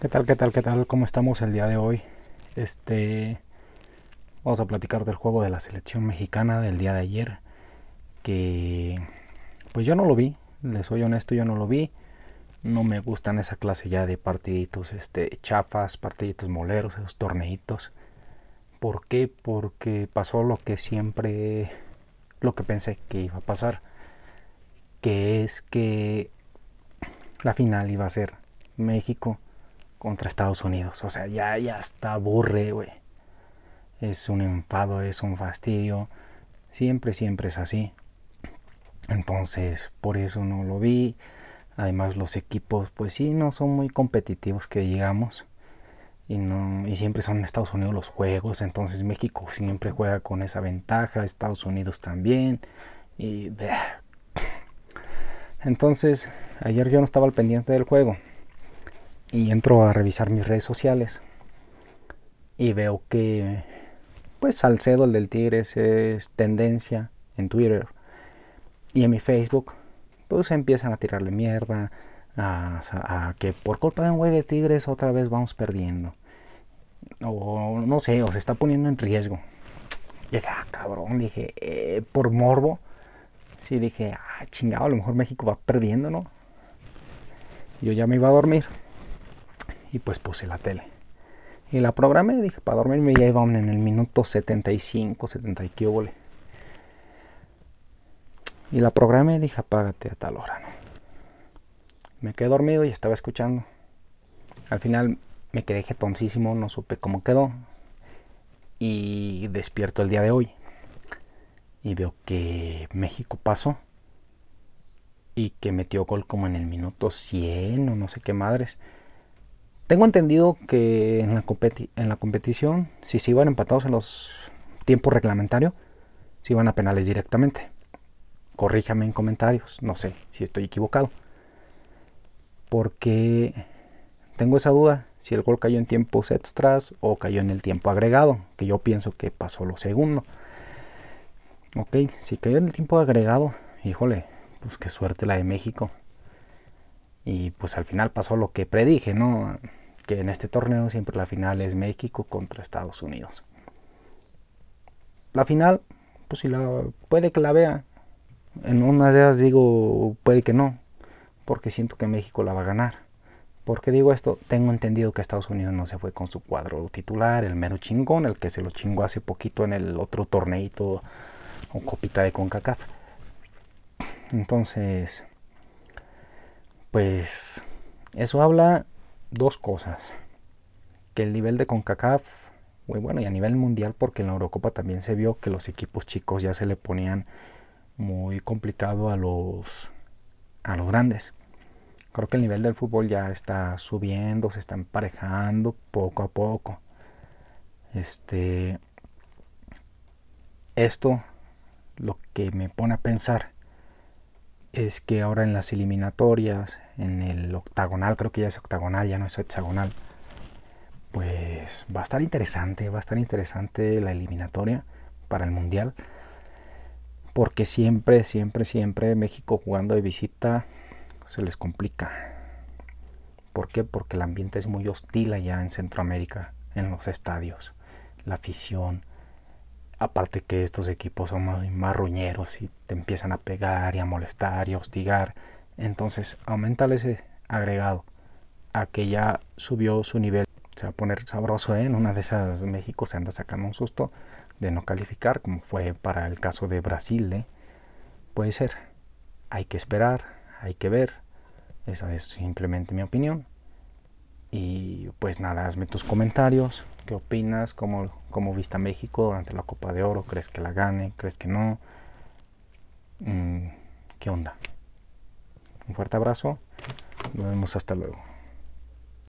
¿Qué tal, qué tal, qué tal? ¿Cómo estamos el día de hoy? Este, vamos a platicar del juego de la selección mexicana del día de ayer, que pues yo no lo vi, les soy honesto, yo no lo vi. No me gustan esa clase ya de partiditos, este, chafas, partiditos moleros, esos torneitos. ¿Por qué? Porque pasó lo que siempre, lo que pensé que iba a pasar, que es que la final iba a ser México contra Estados Unidos. O sea, ya, ya está aburre, güey. Es un enfado, es un fastidio. Siempre, siempre es así. Entonces, por eso no lo vi. Además, los equipos, pues sí, no son muy competitivos, que digamos. Y, no, y siempre son en Estados Unidos los juegos. Entonces, México siempre juega con esa ventaja. Estados Unidos también. Y. Entonces, ayer yo no estaba al pendiente del juego y entro a revisar mis redes sociales. Y veo que pues Salcedo el del Tigres es tendencia en Twitter. Y en mi Facebook pues empiezan a tirarle mierda a, que por culpa de un güey de Tigres otra vez vamos perdiendo. O no sé o se está poniendo en riesgo. Llegué ah cabrón dije eh, por morbo sí dije ah chingado a lo mejor México va perdiendo no yo ya me iba a dormir y pues puse la tele. Y la programé, dije, para dormirme ya iban en el minuto 75, 70 y qué Y la programé, dije, apágate a tal hora. Me quedé dormido y estaba escuchando. Al final me quedé jetoncísimo, no supe cómo quedó. Y despierto el día de hoy. Y veo que México pasó. Y que metió gol como en el minuto 100 o no sé qué madres. Tengo entendido que en la, competición, si se iban empatados en los tiempos reglamentarios, se iban a penales directamente. Corríjame en comentarios, no sé si estoy equivocado. Porque tengo esa duda si el gol cayó en tiempos extras o cayó en el tiempo agregado, que yo pienso que pasó lo segundo. Ok, si cayó en el tiempo agregado, híjole, pues qué suerte la de México. Y pues al final pasó lo que predije, ¿no? Que en este torneo siempre la final es México contra Estados Unidos. La final, pues si la puede que la vea. En unas de digo, puede que no, porque siento que México la va a ganar. ¿Por qué digo esto? Tengo entendido que Estados Unidos no se fue con su cuadro titular, el mero chingón, el que se lo chingó hace poquito en el otro torneito o copita de CONCACAF. Entonces, pues eso habla dos cosas. Que el nivel de CONCACAF, bueno, y a nivel mundial, porque en la Eurocopa también se vio que los equipos chicos ya se le ponían muy complicado a los, a los grandes. Creo que el nivel del fútbol ya está subiendo, se está emparejando poco a poco. Este, esto lo que me pone a pensar es que ahora en las eliminatorias, en el octagonal, creo que ya es octagonal, ya no es hexagonal, pues va a estar interesante, va a estar interesante la eliminatoria para el Mundial, porque siempre, siempre, siempre México jugando de visita se les complica. ¿Por qué? Porque el ambiente es muy hostil allá en Centroamérica, en los estadios, la afición, Aparte que estos equipos son más marruñeros y te empiezan a pegar y a molestar y a hostigar. Entonces aumenta ese agregado a que ya subió su nivel. Se va a poner sabroso ¿eh? en una de esas México se anda sacando un susto de no calificar como fue para el caso de Brasil. ¿eh? Puede ser. Hay que esperar, hay que ver. Esa es simplemente mi opinión. Y pues nada, hazme tus comentarios. ¿Qué opinas? ¿Cómo, cómo viste a México durante la Copa de Oro? ¿Crees que la gane? ¿Crees que no? Mm, ¿Qué onda? Un fuerte abrazo. Nos vemos hasta luego.